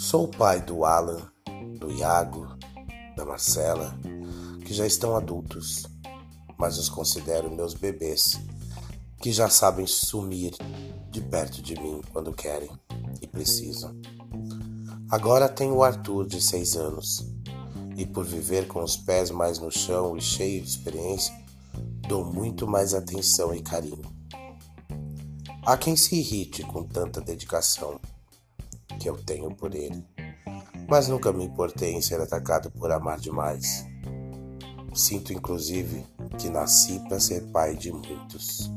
Sou o pai do Alan, do Iago, da Marcela, que já estão adultos, mas os considero meus bebês, que já sabem sumir de perto de mim quando querem e precisam. Agora tenho o Arthur, de seis anos, e por viver com os pés mais no chão e cheio de experiência, dou muito mais atenção e carinho. Há quem se irrite com tanta dedicação que eu tenho por ele, mas nunca me importei em ser atacado por amar demais. Sinto inclusive que nasci para ser pai de muitos.